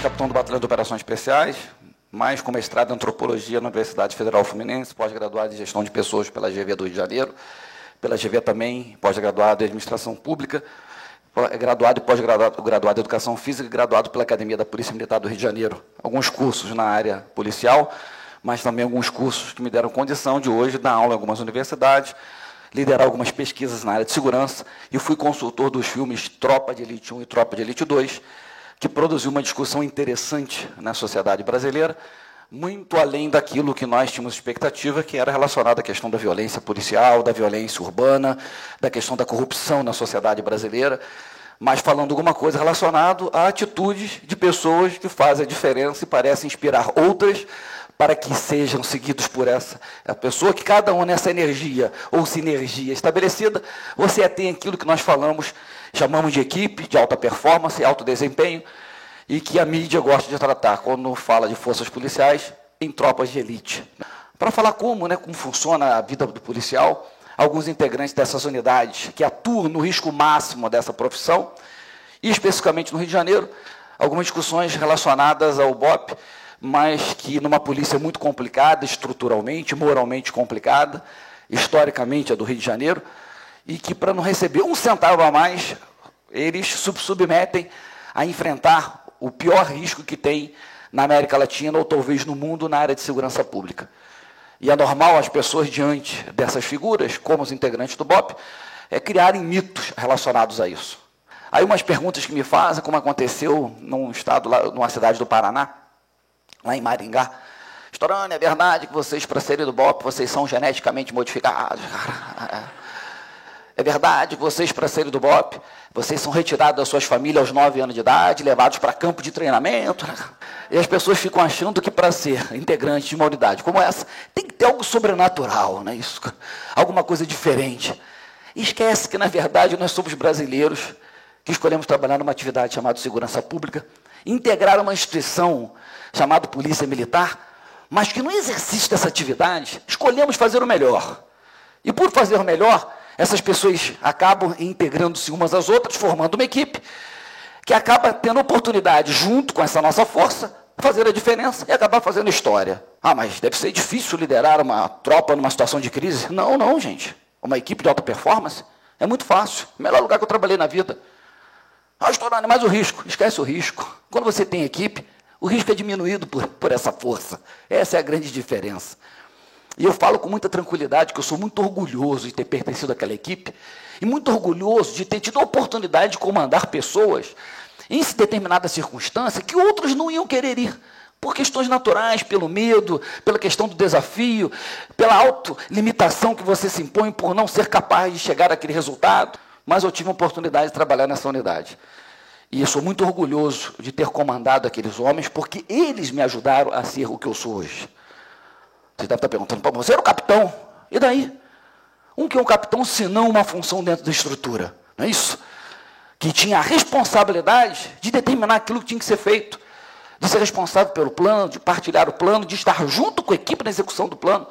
ex-capitão do Batalhão de Operações Especiais, mais com mestrado em Antropologia na Universidade Federal Fluminense, pós-graduado em Gestão de Pessoas pela GV do Rio de Janeiro, pela GV também, pós-graduado em Administração Pública, graduado e pós-graduado graduado em Educação Física e graduado pela Academia da Polícia Militar do Rio de Janeiro. Alguns cursos na área policial, mas também alguns cursos que me deram condição de hoje dar aula em algumas universidades, liderar algumas pesquisas na área de segurança, e fui consultor dos filmes Tropa de Elite 1 e Tropa de Elite 2, que produziu uma discussão interessante na sociedade brasileira, muito além daquilo que nós tínhamos expectativa, que era relacionado à questão da violência policial, da violência urbana, da questão da corrupção na sociedade brasileira, mas falando alguma coisa relacionado a atitudes de pessoas que fazem a diferença e parecem inspirar outras para que sejam seguidos por essa. Pessoa, que cada um nessa energia ou sinergia estabelecida, você tem aquilo que nós falamos, chamamos de equipe, de alta performance, alto desempenho, e que a mídia gosta de tratar quando fala de forças policiais em tropas de elite. Para falar como, né, como funciona a vida do policial, alguns integrantes dessas unidades que atuam no risco máximo dessa profissão, e especificamente no Rio de Janeiro, algumas discussões relacionadas ao BOP, mas que numa polícia muito complicada, estruturalmente, moralmente complicada, historicamente a do Rio de Janeiro, e que para não receber um centavo a mais, eles submetem a enfrentar o pior risco que tem na América Latina ou talvez no mundo na área de segurança pública. E é normal as pessoas diante dessas figuras, como os integrantes do BOP, é criarem mitos relacionados a isso. Aí umas perguntas que me fazem, como aconteceu num estado lá, numa cidade do Paraná, lá em Maringá. Estourando, é verdade que vocês, para serem do BOP, vocês são geneticamente modificados. É verdade vocês, para serem do BOP, vocês são retirados das suas famílias aos 9 anos de idade, levados para campo de treinamento. E as pessoas ficam achando que para ser integrante de uma unidade como essa, tem que ter algo sobrenatural, não é isso? Alguma coisa diferente. E esquece que, na verdade, nós somos brasileiros que escolhemos trabalhar numa atividade chamada segurança pública, integrar uma instituição chamada Polícia Militar, mas que no exercício dessa atividade escolhemos fazer o melhor. E por fazer o melhor, essas pessoas acabam integrando-se umas às outras, formando uma equipe que acaba tendo oportunidade, junto com essa nossa força, fazer a diferença e acabar fazendo história. Ah, mas deve ser difícil liderar uma tropa numa situação de crise. Não, não, gente. Uma equipe de alta performance é muito fácil. Melhor lugar que eu trabalhei na vida. Ah, estourando, mais o risco. Esquece o risco. Quando você tem equipe, o risco é diminuído por, por essa força. Essa é a grande diferença. E eu falo com muita tranquilidade que eu sou muito orgulhoso de ter pertencido àquela equipe e muito orgulhoso de ter tido a oportunidade de comandar pessoas em determinada circunstância que outros não iam querer ir. Por questões naturais, pelo medo, pela questão do desafio, pela autolimitação que você se impõe por não ser capaz de chegar àquele resultado. Mas eu tive a oportunidade de trabalhar nessa unidade. E eu sou muito orgulhoso de ter comandado aqueles homens, porque eles me ajudaram a ser o que eu sou hoje. Você deve estar perguntando, Pô, você era o capitão. E daí? Um que é um capitão, se não uma função dentro da estrutura. Não é isso? Que tinha a responsabilidade de determinar aquilo que tinha que ser feito, de ser responsável pelo plano, de partilhar o plano, de estar junto com a equipe na execução do plano.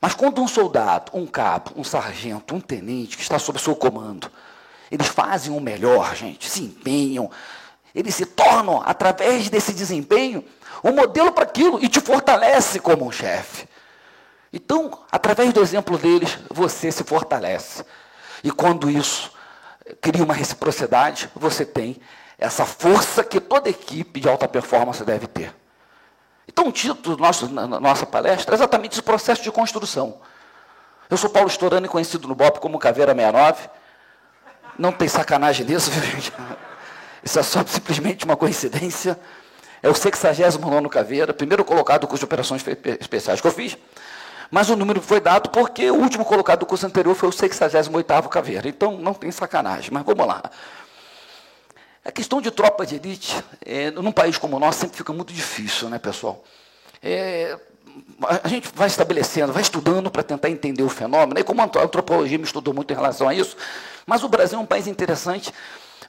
Mas quando um soldado, um cabo, um sargento, um tenente que está sob seu comando, eles fazem o melhor, gente, se empenham, eles se tornam, através desse desempenho, um modelo para aquilo e te fortalece como um chefe. Então, através do exemplo deles, você se fortalece. E quando isso cria uma reciprocidade, você tem essa força que toda equipe de alta performance deve ter. Então, o título da nossa palestra é exatamente esse processo de construção. Eu sou Paulo Storani, conhecido no BOP como Caveira 69. Não tem sacanagem nisso, gente? Isso é só simplesmente uma coincidência. É o 69 Caveira, primeiro colocado do curso de operações especiais que eu fiz. Mas o número foi dado porque o último colocado do curso anterior foi o 68 Caveira. Então não tem sacanagem, mas vamos lá. A questão de tropa de elite, é, num país como o nosso, sempre fica muito difícil, né, pessoal? É, a gente vai estabelecendo, vai estudando para tentar entender o fenômeno, e como a antropologia me estudou muito em relação a isso, mas o Brasil é um país interessante,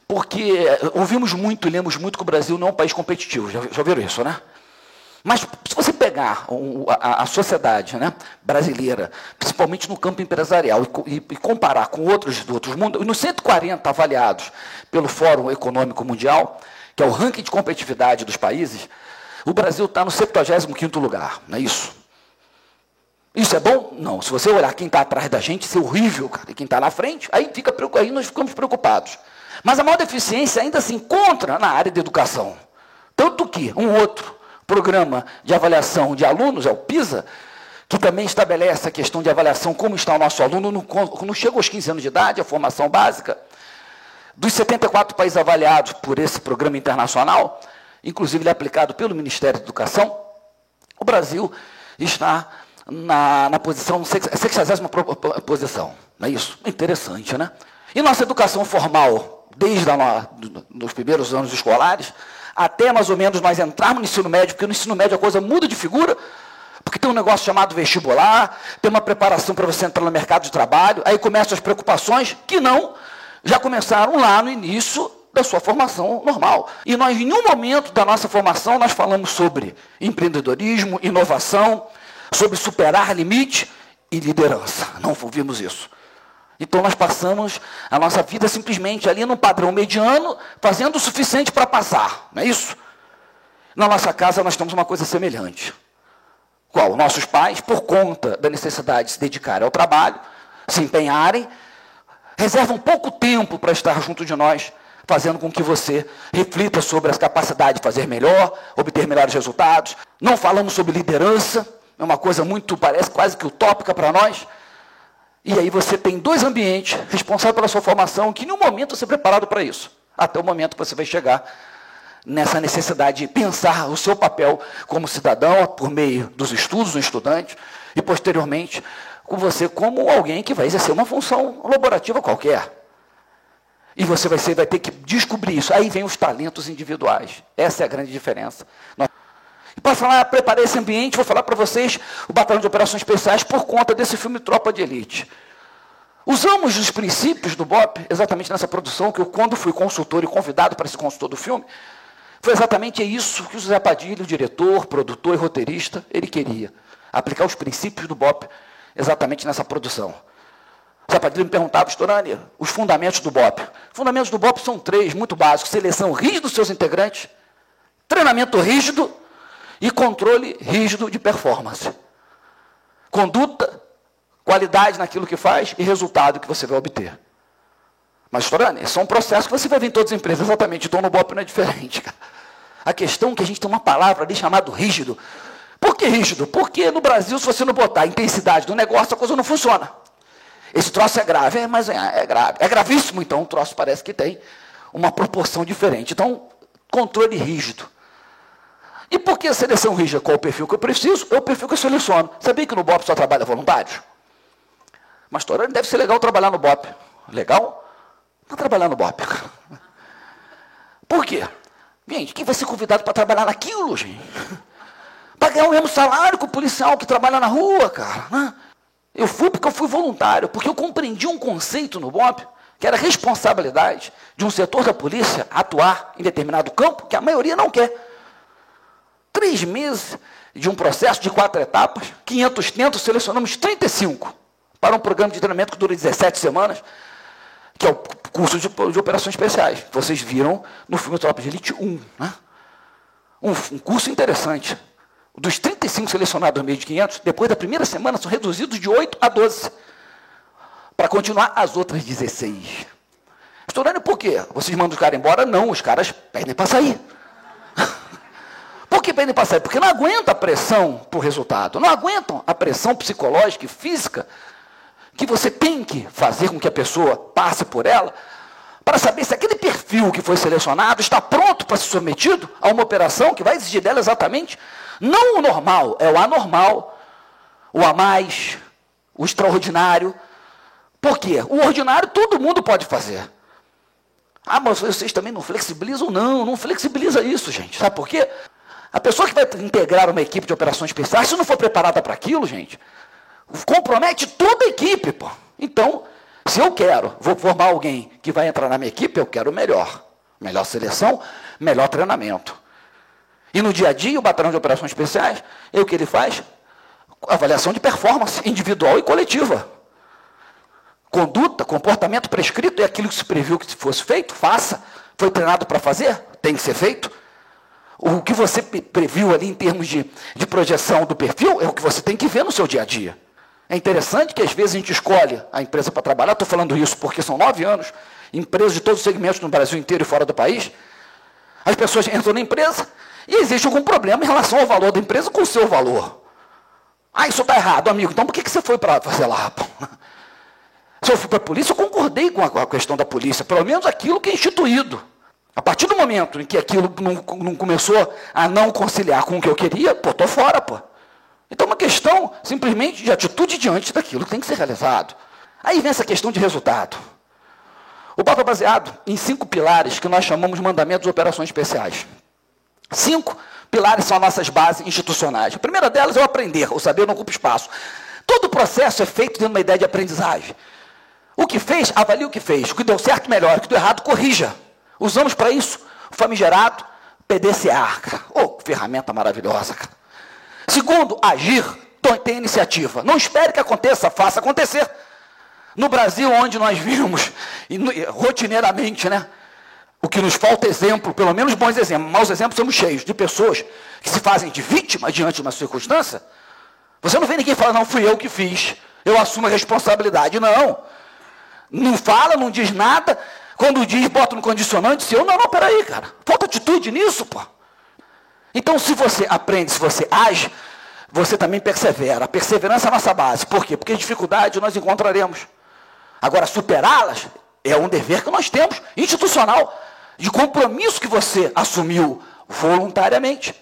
porque ouvimos muito e lemos muito que o Brasil não é um país competitivo, já, já viram isso, né? Mas se você pegar a, a sociedade né, brasileira, principalmente no campo empresarial, e, e, comparar com outros, outros mundos, nos 140 avaliados pelo Fórum Econômico Mundial, que é o ranking de competitividade dos países, o Brasil está no 75º lugar, não é isso? Isso é bom? Não. Se você olhar quem está atrás da gente, isso é horrível, cara. E quem está na frente, aí, fica, aí nós ficamos preocupados. Mas a maior deficiência ainda se encontra na área de educação. Tanto que um outro programa de avaliação de alunos, é o PISA, que também estabelece a questão de avaliação, como está o nosso aluno, quando chega aos 15 anos de idade, a formação básica. Dos 74 países avaliados por esse programa internacional, inclusive ele é aplicado pelo Ministério da Educação, o Brasil está na, na posição, 60 posição. Não é isso? Interessante, né? E nossa educação formal, desde a, dos primeiros anos escolares, até mais ou menos nós entrarmos no ensino médio, porque no ensino médio a coisa muda de figura, porque tem um negócio chamado vestibular, tem uma preparação para você entrar no mercado de trabalho, aí começam as preocupações que não já começaram lá no início da sua formação normal. E nós, em nenhum momento da nossa formação, nós falamos sobre empreendedorismo, inovação, sobre superar limite e liderança. Não ouvimos isso. Então nós passamos a nossa vida simplesmente ali no padrão mediano, fazendo o suficiente para passar, não é isso? Na nossa casa nós temos uma coisa semelhante. Qual? Nossos pais, por conta da necessidade de se dedicarem ao trabalho, se empenharem, reservam pouco tempo para estar junto de nós, fazendo com que você reflita sobre as capacidades de fazer melhor, obter melhores resultados. Não falamos sobre liderança, é uma coisa muito, parece quase que utópica para nós. E aí você tem dois ambientes responsáveis pela sua formação, que em nenhum momento você é preparado para isso. Até o momento que você vai chegar nessa necessidade de pensar o seu papel como cidadão, por meio dos estudos do estudante, e posteriormente com você como alguém que vai exercer uma função laborativa qualquer. E você vai, ser, vai ter que descobrir isso. Aí vem os talentos individuais. Essa é a grande diferença. Nós para falar, preparei esse ambiente, vou falar para vocês o Batalhão de Operações Especiais por conta desse filme Tropa de Elite. Usamos os princípios do BOP exatamente nessa produção, que eu, quando fui consultor e convidado para ser consultor do filme, foi exatamente isso que o José Padilha, o diretor, produtor e roteirista, ele queria. Aplicar os princípios do BOP exatamente nessa produção. O José Padilha me perguntava, Storani, os fundamentos do BOP. Os fundamentos do BOP são três, muito básicos. Seleção rígida dos seus integrantes, treinamento rígido e controle rígido de performance. Conduta, qualidade naquilo que faz e resultado que você vai obter. Mas, Torane, esse é um processo que você vai ver em todas as empresas, exatamente. Então, no BOP não é diferente. A questão é que a gente tem uma palavra ali chamada rígido. Por que rígido? Porque no Brasil, se você não botar a intensidade do negócio, a coisa não funciona. Esse troço é grave, é, mas é, é grave. É gravíssimo, então o troço parece que tem uma proporção diferente. Então, controle rígido. E por que a seleção rígida? Qual o perfil que eu preciso? É o perfil que eu seleciono. Sabia que no BOP só trabalha voluntários? Mas Torani deve ser legal trabalhar no BOP. Legal? Não trabalhar no BOP. Por quê? Gente, quem vai ser convidado para trabalhar naquilo, gente? Para ganhar o mesmo salário que o policial que trabalha na rua, cara. Né? Eu fui porque eu fui voluntário, porque eu compreendi um conceito no BOP, que era a responsabilidade de um setor da polícia atuar em determinado campo que a maioria não quer. Três meses de um processo de quatro etapas, 500 tentos, selecionamos 35 para um programa de treinamento que dura 17 semanas, que é o curso de, de operações especiais. Vocês viram no filme Tropa de Elite 1. Né? Um, um curso interessante. Dos 35 selecionados no meio de 500, depois da primeira semana, são reduzidos de 8 a 12. Para continuar as outras 16. Estourando por quê? Vocês mandam os caras embora? Não, os caras pedem para sair. Pedem para sair? Porque não aguentam a pressão por resultado, não aguentam a pressão psicológica e física que você tem que fazer com que a pessoa passe por ela para saber se aquele perfil que foi selecionado está pronto para ser submetido a uma operação que vai exigir dela exatamente não o normal, é o anormal, o a mais, o extraordinário. Por quê? O ordinário todo mundo pode fazer. Ah, mas vocês também não flexibilizam? Não, não flexibiliza isso, gente. Sabe por quê? A pessoa que vai integrar uma equipe de operações especiais, se não for preparada para aquilo, gente, compromete toda a equipe. Pô. Então, se eu quero, vou formar alguém que vai entrar na minha equipe, eu quero o melhor. Melhor seleção, melhor treinamento. E no dia a dia, o batalhão de operações especiais, é o que ele faz? Avaliação de performance individual e coletiva. Conduta, comportamento prescrito é aquilo que se previu que fosse feito, faça. Foi treinado para fazer, tem que ser feito. O que você previu ali em termos de, de projeção do perfil é o que você tem que ver no seu dia a dia. É interessante que às vezes a gente escolhe a empresa para trabalhar, estou falando isso porque são nove anos, empresas de todos os segmentos no Brasil inteiro e fora do país. As pessoas entram na empresa e existe algum problema em relação ao valor da empresa com o seu valor. Ah, isso está errado, amigo. Então por que, que você foi para fazer lá? Se eu fui para a polícia, eu concordei com a, com a questão da polícia, pelo menos aquilo que é instituído. A partir do momento em que aquilo não, não começou a não conciliar com o que eu queria, pô, estou fora, pô. Então, é uma questão simplesmente de atitude diante daquilo que tem que ser realizado. Aí vem essa questão de resultado. O papo é baseado em cinco pilares que nós chamamos mandamentos de operações especiais. Cinco pilares são as nossas bases institucionais. A primeira delas é o aprender, o saber não ocupa espaço. Todo o processo é feito dentro de uma ideia de aprendizagem. O que fez, avalie o que fez. O que deu certo, melhor. O que deu errado, corrija. Usamos para isso o famigerado PDCA. Oh, ferramenta maravilhosa, cara. Segundo, agir, tem iniciativa. Não espere que aconteça, faça acontecer. No Brasil, onde nós vimos rotineiramente, né? O que nos falta exemplo, pelo menos bons exemplos, maus exemplos somos cheios de pessoas que se fazem de vítima diante de uma circunstância. Você não vê ninguém falar, não, fui eu que fiz, eu assumo a responsabilidade. Não. Não fala, não diz nada, quando diz, bota no condicionante seu. Não, não, peraí, cara. Falta atitude nisso, pô. Então, se você aprende, se você age, você também persevera. A perseverança é a nossa base. Por quê? Porque dificuldade nós encontraremos. Agora, superá-las é um dever que nós temos, institucional, de compromisso que você assumiu voluntariamente.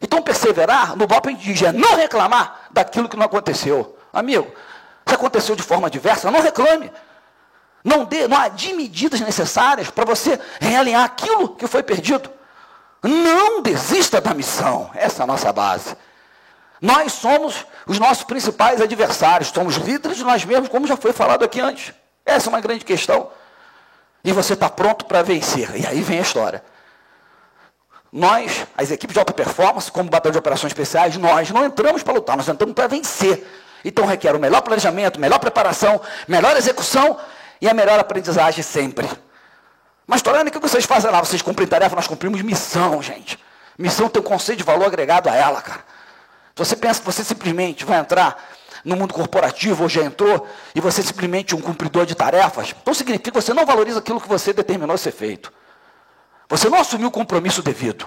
Então, perseverar, no gente diz, é não reclamar daquilo que não aconteceu. Amigo, se aconteceu de forma diversa, não reclame. Não dê, não adie medidas necessárias para você realinhar aquilo que foi perdido. Não desista da missão. Essa é a nossa base. Nós somos os nossos principais adversários, somos líderes de nós mesmos, como já foi falado aqui antes. Essa é uma grande questão. E você está pronto para vencer. E aí vem a história. Nós, as equipes de alta performance, como batalhão de operações especiais, nós não entramos para lutar, nós entramos para vencer. Então requer o melhor planejamento, melhor preparação, melhor execução e a melhor aprendizagem sempre. Mas, Torane, o que vocês fazem lá? Vocês cumprem tarefa, nós cumprimos missão, gente. Missão tem um conceito de valor agregado a ela, cara. Se você pensa que você simplesmente vai entrar no mundo corporativo, ou já entrou, e você é simplesmente um cumpridor de tarefas, então significa que você não valoriza aquilo que você determinou ser feito. Você não assumiu o compromisso devido.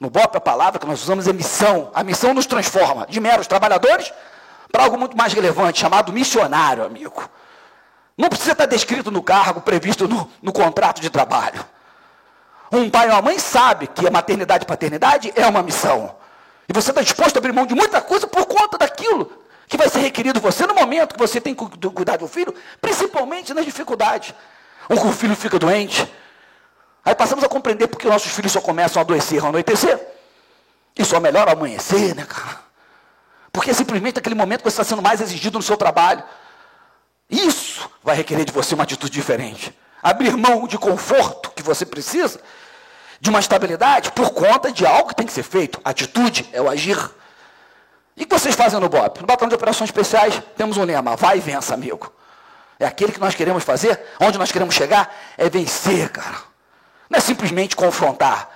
No BOP, a palavra que nós usamos é missão. A missão nos transforma de meros trabalhadores para algo muito mais relevante, chamado missionário, amigo. Não precisa estar descrito no cargo previsto no, no contrato de trabalho. Um pai ou uma mãe sabe que a maternidade e paternidade é uma missão. E você está disposto a abrir mão de muita coisa por conta daquilo que vai ser requerido você no momento que você tem que cuidar do filho, principalmente nas dificuldades. Um filho fica doente. Aí passamos a compreender porque nossos filhos só começam a adoecer ao anoitecer. E só melhor ao amanhecer, né, cara? Porque é simplesmente aquele momento que você está sendo mais exigido no seu trabalho. Isso vai requerer de você uma atitude diferente. Abrir mão de conforto que você precisa, de uma estabilidade, por conta de algo que tem que ser feito. Atitude é o agir. E o que vocês fazem no BOP? No Batalhão de Operações Especiais, temos um lema: vai e vença, amigo. É aquele que nós queremos fazer, onde nós queremos chegar, é vencer, cara. Não é simplesmente confrontar.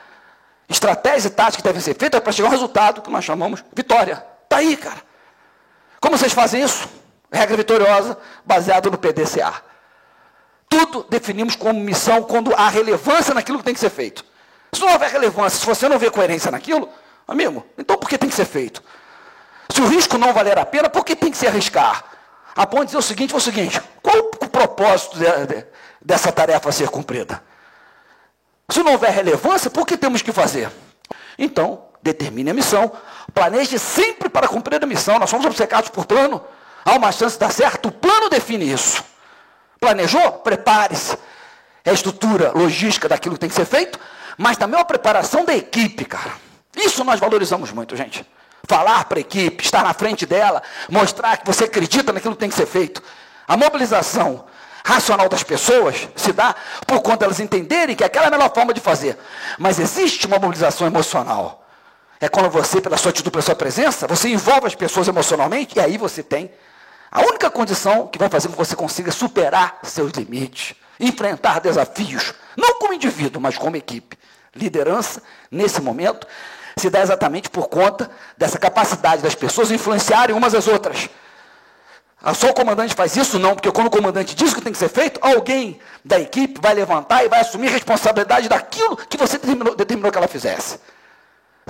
Estratégias e táticas que devem ser feitas para chegar a um resultado que nós chamamos vitória. Está aí, cara. Como vocês fazem isso? Regra vitoriosa, baseado no PDCA. Tudo definimos como missão quando há relevância naquilo que tem que ser feito. Se não houver relevância, se você não vê coerência naquilo, amigo, então por que tem que ser feito? Se o risco não valer a pena, por que tem que se arriscar? A ponto de dizer o seguinte, o seguinte, qual o propósito de, de, dessa tarefa a ser cumprida? Se não houver relevância, por que temos que fazer? Então, determine a missão, planeje sempre para cumprir a missão. Nós somos obcecados por plano. Há uma chance de dar certo, o plano define isso. Planejou? Prepare-se. É a estrutura logística daquilo que tem que ser feito, mas também é a preparação da equipe, cara. Isso nós valorizamos muito, gente. Falar para a equipe, estar na frente dela, mostrar que você acredita naquilo que tem que ser feito. A mobilização, racional das pessoas se dá por conta elas entenderem que aquela é a melhor forma de fazer. Mas existe uma mobilização emocional. É quando você, pela sua atitude, pela sua presença, você envolve as pessoas emocionalmente e aí você tem a única condição que vai fazer com que você consiga superar seus limites, enfrentar desafios, não como indivíduo, mas como equipe. Liderança, nesse momento, se dá exatamente por conta dessa capacidade das pessoas influenciarem umas às outras. Ah, só o comandante faz isso? Não, porque quando o comandante diz o que tem que ser feito, alguém da equipe vai levantar e vai assumir responsabilidade daquilo que você determinou, determinou que ela fizesse.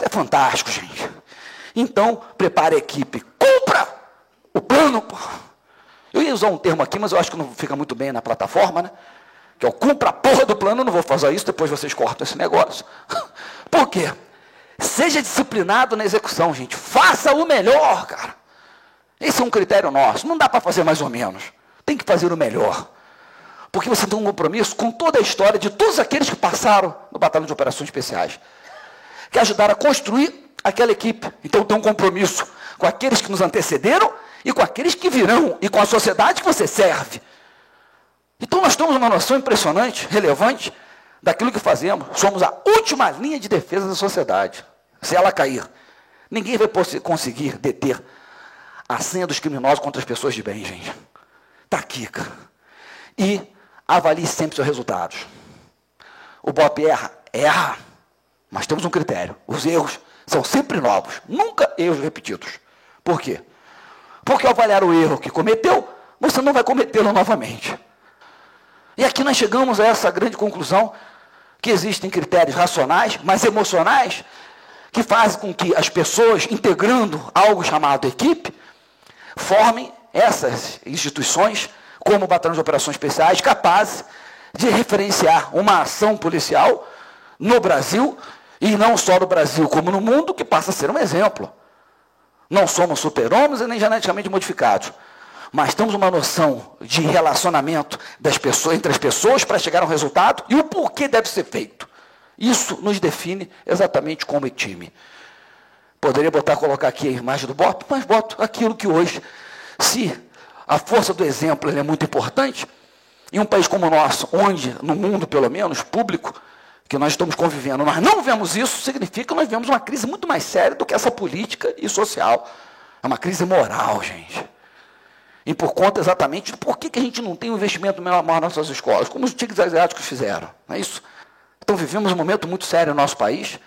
É fantástico, gente. Então, prepare a equipe. O plano. Eu ia usar um termo aqui, mas eu acho que não fica muito bem na plataforma, né? Que é o cumpra a porra do plano, eu não vou fazer isso, depois vocês cortam esse negócio. Por quê? Seja disciplinado na execução, gente. Faça o melhor, cara. Esse é um critério nosso. Não dá para fazer mais ou menos. Tem que fazer o melhor. Porque você tem um compromisso com toda a história de todos aqueles que passaram no Batalhão de Operações Especiais. Que ajudaram a construir aquela equipe. Então tem um compromisso com aqueles que nos antecederam e com aqueles que virão e com a sociedade que você serve. Então nós temos uma noção impressionante, relevante, daquilo que fazemos. Somos a última linha de defesa da sociedade. Se ela cair, ninguém vai conseguir deter a senha dos criminosos contra as pessoas de bem, gente. Está aqui, cara. E avalie sempre seus resultados. O BOP erra? Erra. Mas temos um critério. Os erros são sempre novos, nunca erros repetidos. Por quê? Porque ao avaliar o erro que cometeu, você não vai cometê-lo novamente. E aqui nós chegamos a essa grande conclusão que existem critérios racionais, mas emocionais, que fazem com que as pessoas, integrando algo chamado equipe, formem essas instituições, como batalhões de operações especiais, capazes de referenciar uma ação policial no Brasil, e não só no Brasil, como no mundo, que passa a ser um exemplo. Não somos super-homens e nem geneticamente modificados, mas temos uma noção de relacionamento das pessoas, entre as pessoas para chegar a um resultado e o porquê deve ser feito. Isso nos define exatamente como time. Poderia botar, colocar aqui a imagem do BOP, mas boto aquilo que hoje, se a força do exemplo é muito importante, em um país como o nosso, onde, no mundo pelo menos, público, que nós estamos convivendo, nós não vemos isso, significa que nós vemos uma crise muito mais séria do que essa política e social. É uma crise moral, gente. E por conta exatamente de por que, que a gente não tem um investimento maior nas nossas escolas, como os tigres asiáticos fizeram. Não é isso? Então vivemos um momento muito sério no nosso país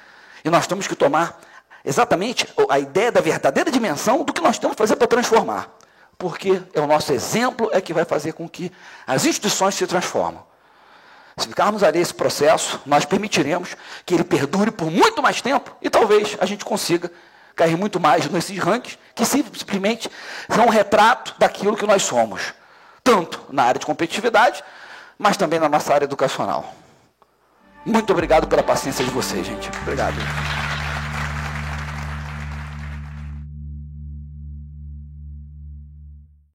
e nós temos que tomar exatamente a ideia da verdadeira dimensão do que nós temos que fazer para transformar. Porque é o nosso exemplo é que vai fazer com que as instituições se transformem. Se ficarmos ali esse processo, nós permitiremos que ele perdure por muito mais tempo e talvez a gente consiga cair muito mais nesses rankings que simplesmente são um retrato daquilo que nós somos, tanto na área de competitividade, mas também na nossa área educacional. Muito obrigado pela paciência de vocês, gente. Obrigado.